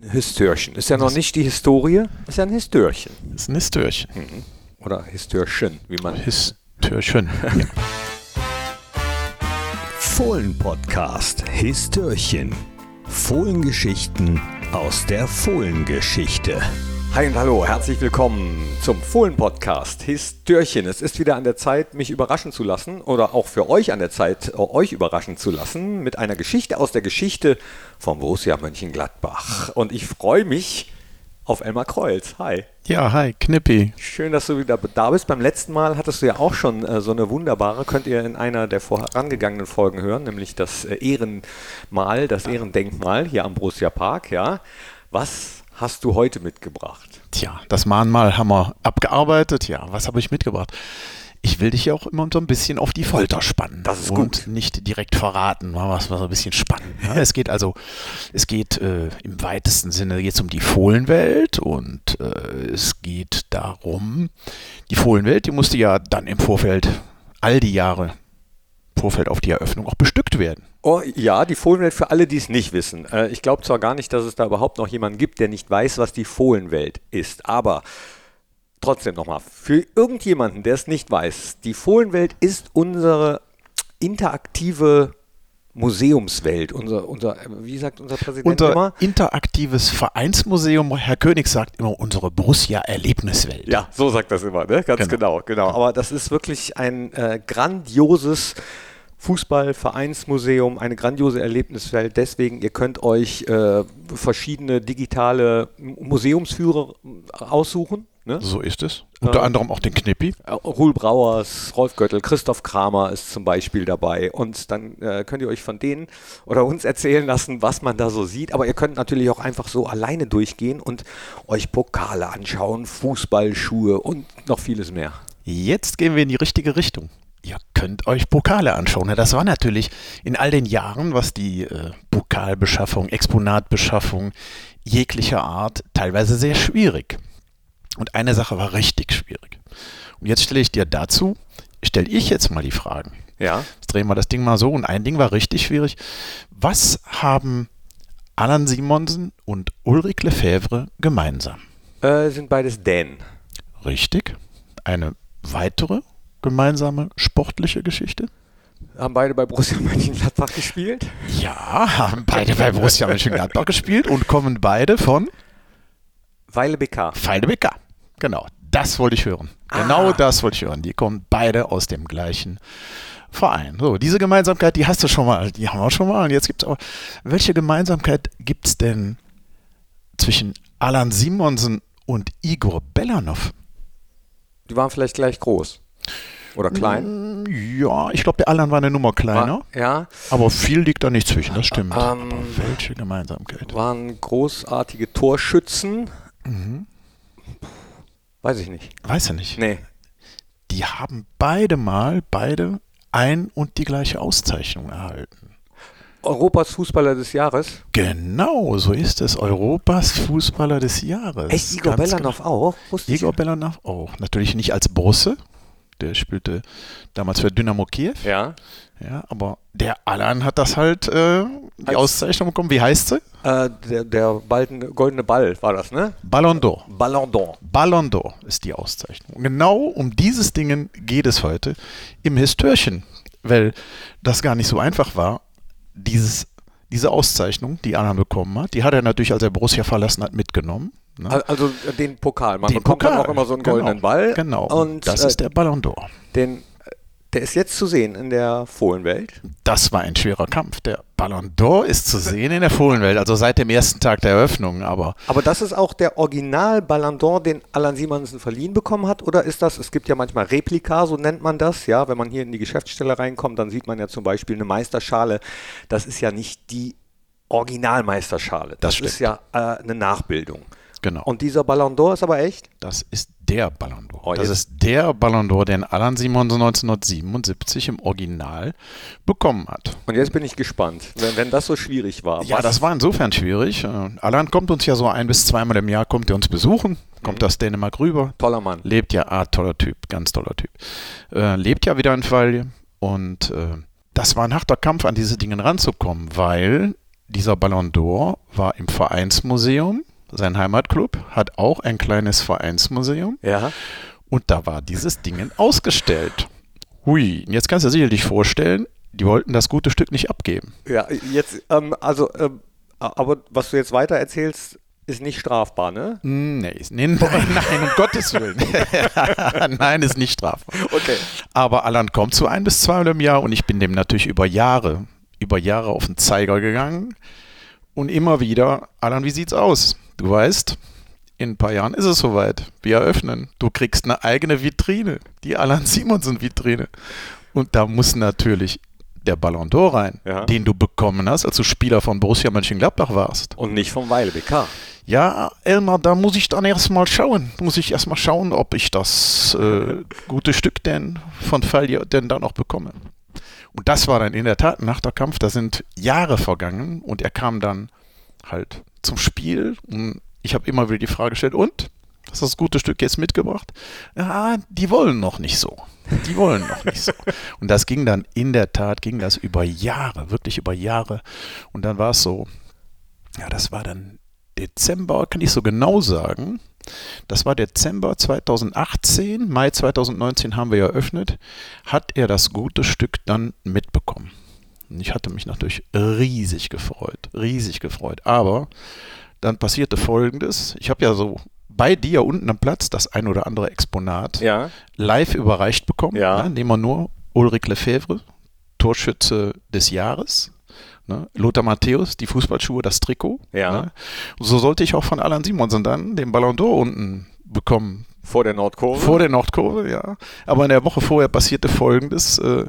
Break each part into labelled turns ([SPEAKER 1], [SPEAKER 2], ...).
[SPEAKER 1] Histörchen. Ist ja noch nicht die Historie, ist ja ein Histörchen.
[SPEAKER 2] Das ist ein Histörchen.
[SPEAKER 1] Oder Histörchen, wie man.
[SPEAKER 2] Histörchen. Ja.
[SPEAKER 3] Fohlen-Podcast Histörchen. Fohlengeschichten aus der Fohlengeschichte.
[SPEAKER 1] Hi und hallo, herzlich willkommen zum Fohlen-Podcast Histörchen. Es ist wieder an der Zeit, mich überraschen zu lassen oder auch für euch an der Zeit, äh, euch überraschen zu lassen mit einer Geschichte aus der Geschichte vom Borussia Mönchengladbach. Und ich freue mich auf Elmar Kreuz. Hi.
[SPEAKER 2] ja, hi, Knippi.
[SPEAKER 1] Schön, dass du wieder da bist. Beim letzten Mal hattest du ja auch schon äh, so eine wunderbare, könnt ihr in einer der vorangegangenen Folgen hören, nämlich das äh, Ehrenmal, das Ehrendenkmal hier am Borussia Park. Ja. Was hast du heute mitgebracht?
[SPEAKER 2] Tja, das Mahnmal haben wir abgearbeitet. Ja, was habe ich mitgebracht? Ich will dich ja auch immer so ein bisschen auf die Folter spannen.
[SPEAKER 1] Das ist
[SPEAKER 2] und
[SPEAKER 1] gut.
[SPEAKER 2] nicht direkt verraten, mal was was so ein bisschen spannend. Ja, es geht also, es geht äh, im weitesten Sinne jetzt um die Fohlenwelt und äh, es geht darum, die Fohlenwelt, die musste ja dann im Vorfeld all die Jahre Vorfeld auf die Eröffnung auch bestückt werden.
[SPEAKER 1] Oh ja, die Fohlenwelt für alle, die es nicht wissen. Äh, ich glaube zwar gar nicht, dass es da überhaupt noch jemanden gibt, der nicht weiß, was die Fohlenwelt ist, aber trotzdem nochmal, für irgendjemanden, der es nicht weiß, die Fohlenwelt ist unsere interaktive Museumswelt, unser, unser, wie sagt unser Präsident
[SPEAKER 2] Unser
[SPEAKER 1] immer?
[SPEAKER 2] interaktives Vereinsmuseum, Herr König sagt immer, unsere Borussia-Erlebniswelt.
[SPEAKER 1] Ja, so sagt das immer, ne? ganz genau.
[SPEAKER 2] Genau.
[SPEAKER 1] genau, Aber das ist wirklich ein äh, grandioses Fußballvereinsmuseum, eine grandiose Erlebniswelt. Deswegen, ihr könnt euch äh, verschiedene digitale Museumsführer aussuchen. Ne?
[SPEAKER 2] So ist es. Unter
[SPEAKER 1] Ja.
[SPEAKER 2] anderem auch den Knippi.
[SPEAKER 1] Äh, Ruhl Brauers, Rolf Göttel, Christoph Kramer ist zum Beispiel dabei. Und dann äh, könnt ihr euch von denen oder uns erzählen lassen, was man da so sieht. Aber ihr könnt natürlich auch einfach so alleine durchgehen und euch Pokale anschauen, Fußballschuhe und noch vieles mehr.
[SPEAKER 2] Jetzt gehen wir in die richtige Richtung. Ihr könnt euch Pokale anschauen. Ja, Das war natürlich in all den Jahren, was die äh, Pokalbeschaffung, Exponatbeschaffung jeglicher Art teilweise sehr schwierig. Und eine Sache war richtig schwierig. Und jetzt stelle ich dir dazu, stelle ich jetzt mal die Fragen.
[SPEAKER 1] Ja.
[SPEAKER 2] Jetzt drehen wir das Ding mal so und ein Ding war richtig schwierig. Was haben Alan Simonsen und Ulrich Lefebvre gemeinsam?
[SPEAKER 1] Äh, sind beides Dänen.
[SPEAKER 2] Richtig. Eine weitere gemeinsame sportliche Geschichte?
[SPEAKER 1] Haben beide bei Borussia Mönchengladbach gespielt.
[SPEAKER 2] Ja, haben beide bei Borussia Mönchengladbach gespielt und kommen beide von
[SPEAKER 1] Weile BK.
[SPEAKER 2] Genau, das wollte ich hören. Genau
[SPEAKER 1] Ah.
[SPEAKER 2] das wollte ich hören. Die kommen beide aus dem gleichen Verein. So, diese Gemeinsamkeit, die hast du schon mal, die haben wir schon mal. Und jetzt gibt es aber, welche Gemeinsamkeit gibt es denn zwischen Alan Simonsen und Igor Belanov?
[SPEAKER 1] Die waren vielleicht gleich groß. Oder klein.
[SPEAKER 2] Ja, ich glaube, der Alan war eine Nummer kleiner.
[SPEAKER 1] War, ja,
[SPEAKER 2] Aber viel liegt da nicht zwischen, das stimmt.
[SPEAKER 1] Ähm,
[SPEAKER 2] welche Gemeinsamkeit?
[SPEAKER 1] waren großartige Torschützen.
[SPEAKER 2] Mhm.
[SPEAKER 1] Weiß ich nicht.
[SPEAKER 2] Weiß er nicht.
[SPEAKER 1] Nee.
[SPEAKER 2] Die haben beide mal, beide ein und die gleiche Auszeichnung erhalten.
[SPEAKER 1] Europas Fußballer des Jahres.
[SPEAKER 2] Genau, so ist es. Europas Fußballer des Jahres.
[SPEAKER 1] Echt, Igor
[SPEAKER 2] Ganz
[SPEAKER 1] Belanov auch?
[SPEAKER 2] Genau. Igor Belanov auch. Natürlich nicht als Bosse. Der spielte damals für Dynamo Kiew.
[SPEAKER 1] Ja.
[SPEAKER 2] Ja, aber der Alan hat das halt, äh, die
[SPEAKER 1] Als-
[SPEAKER 2] Auszeichnung bekommen. Wie heißt sie?
[SPEAKER 1] Äh, der der balden, goldene Ball war das, ne?
[SPEAKER 2] Ballon d'Or.
[SPEAKER 1] Ballon d'Or.
[SPEAKER 2] Ballon d'Or ist die Auszeichnung. Und Genau um dieses Dingen geht es heute im Histörchen, weil das gar nicht so einfach war. Dieses, diese Auszeichnung, die Alan bekommen hat, die hat er natürlich, als er Borussia verlassen hat, mitgenommen. Ne?
[SPEAKER 1] Al- Also äh, den Pokal. Man
[SPEAKER 2] Den
[SPEAKER 1] bekommt dann
[SPEAKER 2] Pokal,
[SPEAKER 1] auch immer so einen
[SPEAKER 2] genau,
[SPEAKER 1] goldenen Ball.
[SPEAKER 2] Genau,
[SPEAKER 1] Und
[SPEAKER 2] das
[SPEAKER 1] äh,
[SPEAKER 2] ist der Ballon d'Or.
[SPEAKER 1] den, äh, der ist jetzt zu sehen in der Fohlenwelt.
[SPEAKER 2] Das war ein schwerer Kampf. Der Ballon d'Or ist zu sehen in der Fohlenwelt, also seit dem ersten Tag der Eröffnung. Aber
[SPEAKER 1] Aber das ist auch der Original Ballon d'Or, den Alan Simonsen verliehen bekommen hat, oder ist das, es gibt ja manchmal Replika, so nennt man das, ja, wenn man hier in die Geschäftsstelle reinkommt, dann sieht man ja zum Beispiel eine Meisterschale, das ist ja nicht die Originalmeisterschale, das,
[SPEAKER 2] Das
[SPEAKER 1] ist ja äh, eine Nachbildung.
[SPEAKER 2] Genau.
[SPEAKER 1] Und dieser Ballon d'Or ist aber echt?
[SPEAKER 2] Das ist der Ballon d'Or.
[SPEAKER 1] Oh,
[SPEAKER 2] das ist der Ballon d'Or, den Alan Simonsen 1977 im Original bekommen hat.
[SPEAKER 1] Und jetzt bin ich gespannt, wenn, wenn das so schwierig war.
[SPEAKER 2] Ja, das war insofern schwierig. Äh, Alan kommt uns ja so ein bis zweimal im Jahr, kommt er uns besuchen, kommt aus Dänemark rüber,
[SPEAKER 1] Toller Mann.
[SPEAKER 2] lebt ja, ah, toller Typ, ganz toller Typ. Äh, lebt ja wieder in Falje und äh, das war ein harter Kampf, an diese Dinge ranzukommen, weil dieser Ballon d'Or war im Vereinsmuseum. Sein Heimatclub hat auch ein kleines Vereinsmuseum.
[SPEAKER 1] Ja.
[SPEAKER 2] Und da war dieses Ding ausgestellt. Hui, jetzt kannst du dir sicherlich vorstellen, die wollten das gute Stück nicht abgeben.
[SPEAKER 1] Ja, jetzt, ähm, also, ähm, aber was du jetzt weiter erzählst, ist nicht strafbar, ne?
[SPEAKER 2] Nee, ist- nee nein, nein, um Gottes Willen. nein, ist nicht strafbar.
[SPEAKER 1] Okay.
[SPEAKER 2] Aber Alan kommt zu ein bis zweimal im Jahr und ich bin dem natürlich über Jahre, über Jahre auf den Zeiger gegangen. Und immer wieder, Alan, wie sieht's aus? Du weißt, in ein paar Jahren ist es soweit. Wir eröffnen. Du kriegst eine eigene Vitrine, die Alan Simonsen Vitrine. Und da muss natürlich der Ballon d'Or rein,
[SPEAKER 1] Ja.
[SPEAKER 2] den du bekommen hast, als du Spieler von Borussia Mönchengladbach warst.
[SPEAKER 1] Und nicht vom Weile BK.
[SPEAKER 2] Ja, Elmar, da muss ich dann erstmal schauen. Muss ich erstmal schauen, ob ich das äh, gute Stück denn von Fallier denn da noch bekomme. Und das war dann in der Tat nach der Kampf. Da sind Jahre vergangen und er kam dann halt zum Spiel. Und ich habe immer wieder die Frage gestellt, und? Hast du das gute Stück jetzt mitgebracht? Ja, die wollen noch nicht so. Die wollen noch nicht so. Und das ging dann in der Tat, ging das über Jahre, wirklich über Jahre. Und dann war es so, ja, das war dann Dezember, kann ich so genau sagen. Das war Dezember 2018, Mai 2019 haben wir eröffnet, hat er das gute Stück dann mitbekommen. Und ich hatte mich natürlich riesig gefreut, riesig gefreut. Aber dann passierte Folgendes. Ich habe ja so bei dir unten am Platz das ein oder andere Exponat
[SPEAKER 1] Ja.
[SPEAKER 2] live überreicht bekommen.
[SPEAKER 1] Ja.
[SPEAKER 2] Ne? Nehmen wir nur Ulrich Lefebvre, Torschütze des Jahres. Ne? Lothar Matthäus, die Fußballschuhe, das Trikot.
[SPEAKER 1] Ja.
[SPEAKER 2] Ne? So sollte ich auch von Alan Simonsen dann den Ballon d'Or unten bekommen.
[SPEAKER 1] Vor der Nordkurve.
[SPEAKER 2] Vor der Nordkurve, ja. Aber in der Woche vorher passierte Folgendes. Äh, äh,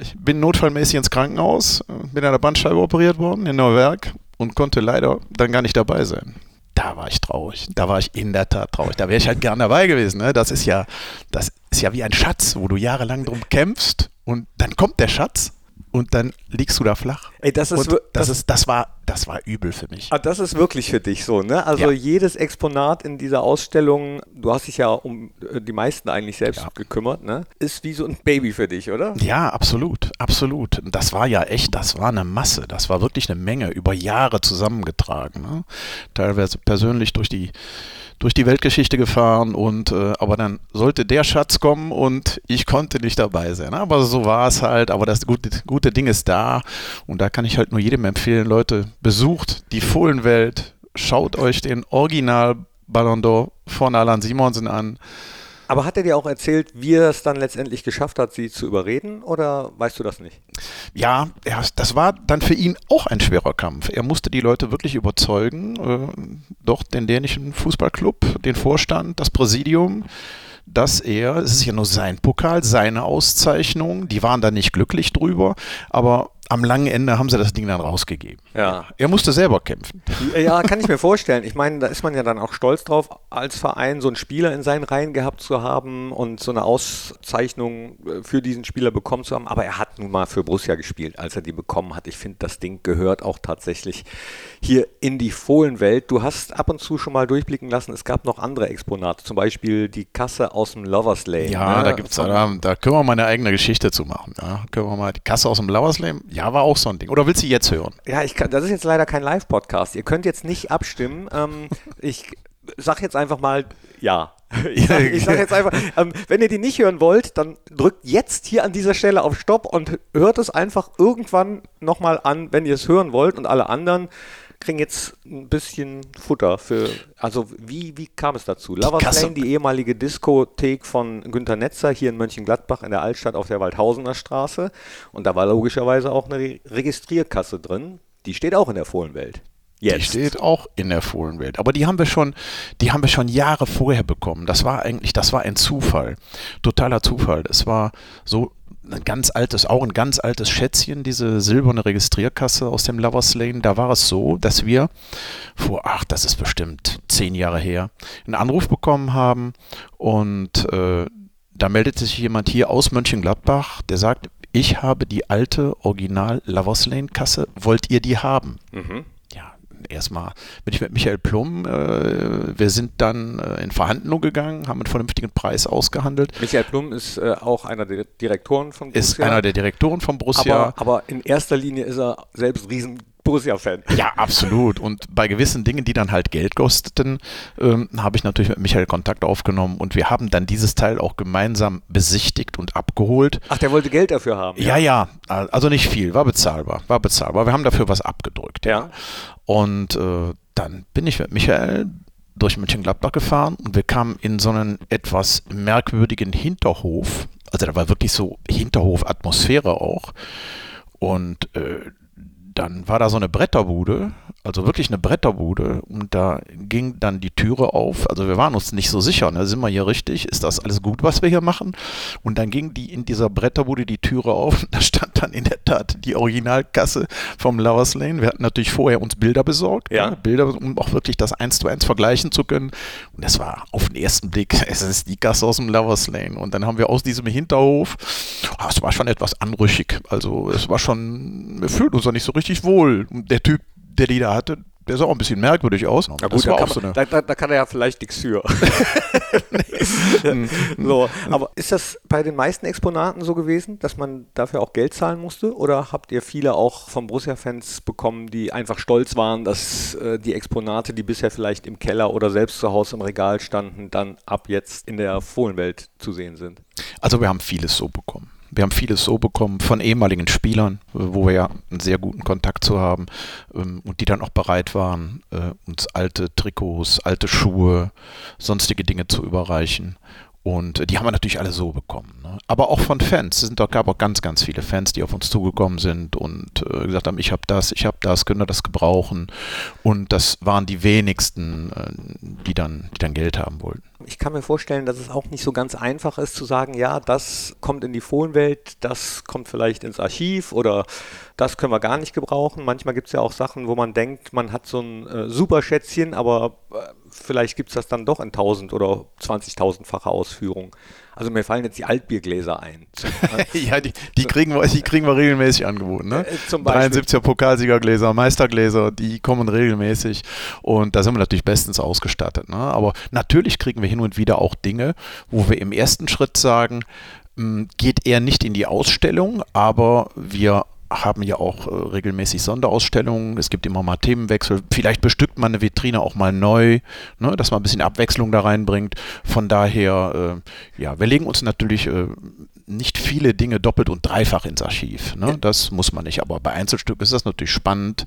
[SPEAKER 2] ich bin notfallmäßig ins Krankenhaus, äh, bin an der Bandscheibe operiert worden in Neuwerk und konnte leider dann gar nicht dabei sein. Da war ich traurig. Da war ich in der Tat traurig. Da wäre ich halt gern dabei gewesen. Ne? Das ist ja, das ist ja wie ein Schatz, wo du jahrelang drum kämpfst und dann kommt der Schatz und dann liegst du da flach.
[SPEAKER 1] Ey, das ist,
[SPEAKER 2] das,
[SPEAKER 1] das-
[SPEAKER 2] ist, das war, das war übel für mich.
[SPEAKER 1] Ah, das ist wirklich für dich so, ne? Also
[SPEAKER 2] Ja.
[SPEAKER 1] jedes Exponat in dieser Ausstellung, du hast dich ja um äh, die meisten eigentlich selbst
[SPEAKER 2] Ja.
[SPEAKER 1] gekümmert, ne? Ist wie so ein Baby für dich, oder?
[SPEAKER 2] Ja, absolut, absolut. Das war ja echt, das war eine Masse, das war wirklich eine Menge, über Jahre zusammengetragen. Ne? Teilweise persönlich durch die, durch die Weltgeschichte gefahren und äh, aber dann sollte der Schatz kommen und ich konnte nicht dabei sein. Aber so war es halt, aber das gute, gute Ding ist da und da kann ich halt nur jedem empfehlen, Leute, besucht die Fohlenwelt, schaut euch den Original Ballon d'Or von Alan Simonsen an.
[SPEAKER 1] Aber hat er dir auch erzählt, wie er es dann letztendlich geschafft hat, sie zu überreden, oder weißt du das nicht?
[SPEAKER 2] Ja, ja, das war dann für ihn auch ein schwerer Kampf. Er musste die Leute wirklich überzeugen, äh, doch den dänischen Fußballclub, den Vorstand, das Präsidium, dass er, es ist ja nur sein Pokal, seine Auszeichnung, die waren da nicht glücklich drüber, aber am langen Ende haben sie das Ding dann rausgegeben.
[SPEAKER 1] Ja.
[SPEAKER 2] Er musste selber kämpfen.
[SPEAKER 1] Ja, kann ich mir vorstellen. Ich meine, da ist man ja dann auch stolz drauf, als Verein so einen Spieler in seinen Reihen gehabt zu haben und so eine Auszeichnung äh, für diesen Spieler bekommen zu haben. Aber er hat nun mal für Borussia gespielt, als er die bekommen hat. Ich finde, das Ding gehört auch tatsächlich hier in die Fohlenwelt. Du hast ab und zu schon mal durchblicken lassen, es gab noch andere Exponate, zum Beispiel die Kasse aus dem Lovers Lane.
[SPEAKER 2] Ja,
[SPEAKER 1] ne?
[SPEAKER 2] da gibt's da, da können wir mal eine eigene Geschichte zu machen. Ja, können wir mal die Kasse aus dem Lauerslame? Ja, war auch so ein Ding. Oder willst du jetzt hören?
[SPEAKER 1] Ja, ich kann, das ist jetzt leider kein Live-Podcast. Ihr könnt jetzt nicht abstimmen. Ähm, ich sag jetzt einfach mal ja. Ich sag, ich sag jetzt einfach, ähm, wenn ihr die nicht hören wollt, dann drückt jetzt hier an dieser Stelle auf Stopp und hört es einfach irgendwann nochmal an, wenn ihr es hören wollt. Und alle anderen kriegen jetzt ein bisschen Futter für. Also, wie, wie kam es dazu? Lovers Lane, die ehemalige Diskothek von Günter Netzer hier in Mönchengladbach in der Altstadt auf der Waldhausener Straße. Und da war logischerweise auch eine Re Registrierkasse drin. Die steht auch in der Fohlenwelt.
[SPEAKER 2] Die steht auch in der Fohlenwelt. Aber die haben wir schon, die haben wir schon Jahre vorher bekommen. Das war eigentlich, das war ein Zufall. Totaler Zufall. Es war so ein ganz altes, auch ein ganz altes Schätzchen, diese silberne Registrierkasse aus dem Lovers Lane. Da war es so, dass wir vor, ach, das ist bestimmt zehn Jahre her, einen Anruf bekommen haben und äh, da meldet sich jemand hier aus Mönchengladbach, der sagt, ich habe die alte Original Lovers Lane Kasse, wollt ihr die haben?
[SPEAKER 1] Mhm.
[SPEAKER 2] Erstmal bin ich mit Michael Plum, äh, wir sind dann äh, in Verhandlungen gegangen, haben einen vernünftigen Preis ausgehandelt.
[SPEAKER 1] Michael Plum ist äh, auch einer der Direktoren von
[SPEAKER 2] Ist einer der Direktoren von Borussia.
[SPEAKER 1] aber, aber in erster Linie ist er selbst riesen Borussia-Fan.
[SPEAKER 2] Ja, absolut. Und bei gewissen Dingen, die dann halt Geld kosteten, ähm, habe ich natürlich mit Michael Kontakt aufgenommen und wir haben dann dieses Teil auch gemeinsam besichtigt und abgeholt.
[SPEAKER 1] Ach, der wollte Geld dafür haben.
[SPEAKER 2] Ja, ja, also nicht viel, war bezahlbar, war bezahlbar. Wir haben dafür was abgedrückt.
[SPEAKER 1] Ja.
[SPEAKER 2] Und äh, dann bin ich mit Michael durch Mönchengladbach gefahren und wir kamen in so einen etwas merkwürdigen Hinterhof. Also da war wirklich so Hinterhof-Atmosphäre auch. Und äh, dann war da so eine Bretterbude, also wirklich eine Bretterbude und da ging dann die Türe auf. Also wir waren uns nicht so sicher, ne? sind wir hier richtig? Ist das alles gut, was wir hier machen? Und dann ging die in dieser Bretterbude die Türe auf. Da stand dann in der Tat die Originalkasse vom Lovers Lane. Wir hatten natürlich vorher uns Bilder besorgt,
[SPEAKER 1] ja.
[SPEAKER 2] ne? Bilder, um auch wirklich das eins zu eins vergleichen zu können. Und das war auf den ersten Blick, es ist die Kasse aus dem Lovers Lane. Und dann haben wir aus diesem Hinterhof, oh, es war schon etwas anrüchig. Also es war schon, wir fühlten uns da nicht so richtig wohl. Und der Typ, der die da hatte, der sah auch ein bisschen merkwürdig aus.
[SPEAKER 1] Na gut, da kann, man, da, da, da kann, er ja vielleicht nichts für. so, aber ist das bei den meisten Exponaten so gewesen, dass man dafür auch Geld zahlen musste? Oder habt ihr viele auch von Borussia-Fans bekommen, die einfach stolz waren, dass äh, die Exponate, die bisher vielleicht im Keller oder selbst zu Hause im Regal standen, dann ab jetzt in der Fohlenwelt zu sehen sind?
[SPEAKER 2] Also wir haben vieles so bekommen. Wir haben vieles so bekommen von ehemaligen Spielern, wo wir ja einen sehr guten Kontakt zu haben ähm, und die dann auch bereit waren, äh, uns alte Trikots, alte Schuhe, sonstige Dinge zu überreichen. Und die haben wir natürlich alle so bekommen. Ne? Aber auch von Fans. Es sind gab auch ganz, ganz viele Fans, die auf uns zugekommen sind und äh, gesagt haben, ich habe das, ich habe das, können wir das gebrauchen. Und das waren die wenigsten, äh, die, dann, die dann Geld haben wollten.
[SPEAKER 1] Ich kann mir vorstellen, dass es auch nicht so ganz einfach ist zu sagen, ja, das kommt in die Fohlenwelt, das kommt vielleicht ins Archiv oder das können wir gar nicht gebrauchen. Manchmal gibt es ja auch Sachen, wo man denkt, man hat so ein äh, super Schätzchen, aber äh, vielleicht gibt es das dann doch in 1000 oder 20.000-facher Ausführung. Also mir fallen jetzt die Altbiergläser ein.
[SPEAKER 2] ja, die, die, kriegen wir, die kriegen wir regelmäßig angeboten. Ne? Äh, zum 73er Pokalsiegergläser, Meistergläser, die kommen regelmäßig und da sind wir natürlich bestens ausgestattet. Ne? Aber natürlich kriegen wir hin und wieder auch Dinge, wo wir im ersten Schritt sagen, hm, geht eher nicht in die Ausstellung, aber wir haben ja auch äh, regelmäßig Sonderausstellungen. Es gibt immer mal Themenwechsel. Vielleicht bestückt man eine Vitrine auch mal neu, ne, dass man ein bisschen Abwechslung da reinbringt. Von daher, äh, ja, wir legen uns natürlich äh, nicht viele Dinge doppelt und dreifach ins Archiv. Ne? Das muss man nicht. Aber bei Einzelstücken ist das natürlich spannend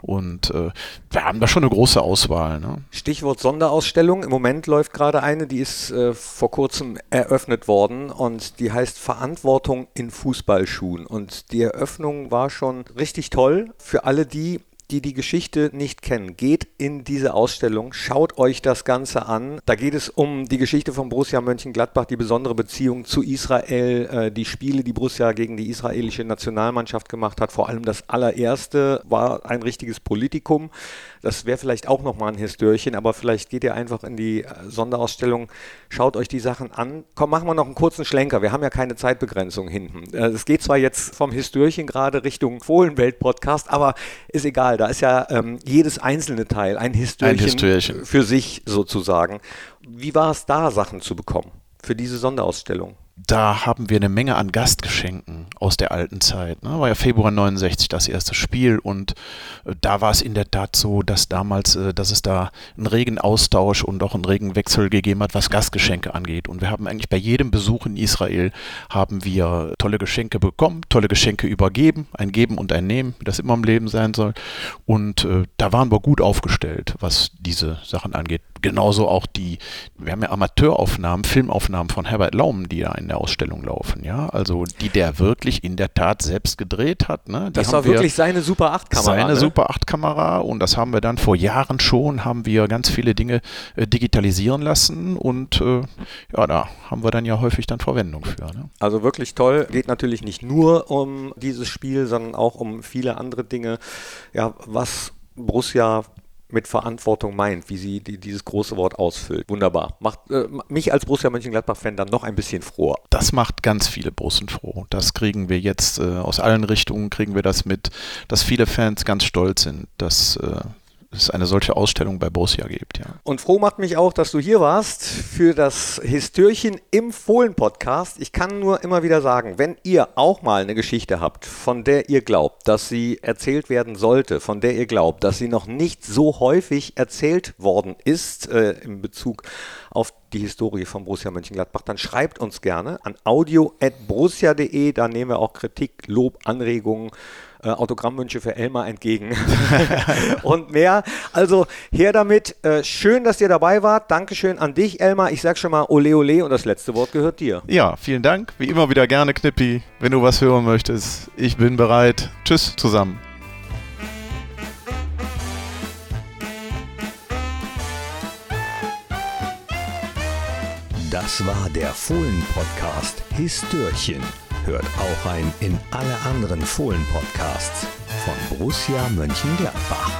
[SPEAKER 2] und äh, wir haben da schon eine große Auswahl. Ne?
[SPEAKER 1] Stichwort Sonderausstellung. Im Moment läuft gerade eine, die ist äh, vor kurzem eröffnet worden und die heißt Verantwortung in Fußballschuhen. Und die Eröffnung war schon richtig toll für alle die, die die Geschichte nicht kennen, geht in diese Ausstellung, schaut euch das Ganze an. Da geht es um die Geschichte von Borussia Mönchengladbach, die besondere Beziehung zu Israel, äh, die Spiele, die Borussia gegen die israelische Nationalmannschaft gemacht hat. Vor allem das allererste war ein richtiges Politikum. Das wäre vielleicht auch nochmal ein Histörchen, aber vielleicht geht ihr einfach in die äh, Sonderausstellung, schaut euch die Sachen an. Komm, machen wir noch einen kurzen Schlenker. Wir haben ja keine Zeitbegrenzung hinten. Äh, es geht zwar jetzt vom Histörchen gerade Richtung Fohlenwelt-Podcast, aber ist egal. Da ist ja ähm, jedes einzelne Teil ein Histörchen für sich sozusagen. Wie war es da, Sachen zu bekommen für diese Sonderausstellung?
[SPEAKER 2] Da haben wir eine Menge an Gastgeschenken aus der alten Zeit. Ne? War ja Februar 69 das erste Spiel und äh, da war es in der Tat so, dass damals, äh, dass es da einen regen Austausch und auch einen regen Wechsel gegeben hat, was Gastgeschenke angeht. Und wir haben eigentlich bei jedem Besuch in Israel haben wir tolle Geschenke bekommen, tolle Geschenke übergeben, ein Geben und ein Nehmen, wie das immer im Leben sein soll. Und äh, da waren wir gut aufgestellt, was diese Sachen angeht genauso auch die, wir haben ja Amateuraufnahmen, Filmaufnahmen von Herbert Laum, die da in der Ausstellung laufen, ja, also die der wirklich in der Tat selbst gedreht hat. Ne? Die
[SPEAKER 1] das war wirklich seine Super 8 Kamera.
[SPEAKER 2] Seine
[SPEAKER 1] ne?
[SPEAKER 2] Super 8 Kamera und das haben wir dann vor Jahren schon, haben wir ganz viele Dinge äh, digitalisieren lassen und äh, ja, da haben wir dann ja häufig dann Verwendung für. Ne?
[SPEAKER 1] Also wirklich toll, geht natürlich nicht nur um dieses Spiel, sondern auch um viele andere Dinge. Ja, was Borussia mit Verantwortung meint, wie sie die, dieses große Wort ausfüllt. Wunderbar. Macht äh, mich als Borussia Mönchengladbach-Fan dann noch ein bisschen froher.
[SPEAKER 2] Das macht ganz viele Borussen froh. Das kriegen wir jetzt äh, aus allen Richtungen, kriegen wir das mit, dass viele Fans ganz stolz sind, dass äh, es eine solche Ausstellung bei Borussia gibt. Ja.
[SPEAKER 1] Und froh macht mich auch, dass du hier warst für das Histörchen im Fohlen-Podcast. Ich kann nur immer wieder sagen, wenn ihr auch mal eine Geschichte habt, von der ihr glaubt, dass sie erzählt werden sollte, von der ihr glaubt, dass sie noch nicht so häufig erzählt worden ist äh, in Bezug auf die Historie von Borussia Mönchengladbach, dann schreibt uns gerne an audio.borussia.de. Da nehmen wir auch Kritik, Lob, Anregungen äh, Autogrammwünsche für Elmar entgegen und mehr. Also her damit. Äh, schön, dass ihr dabei wart. Dankeschön an dich, Elmar. Ich sag schon mal Ole Ole und das letzte Wort gehört dir.
[SPEAKER 2] Ja, vielen Dank. Wie immer wieder gerne, Knippi. Wenn du was hören möchtest, ich bin bereit. Tschüss zusammen.
[SPEAKER 3] Das war der Fohlen-Podcast Histörchen. Hört auch rein in alle anderen Fohlen-Podcasts von Borussia Mönchengladbach.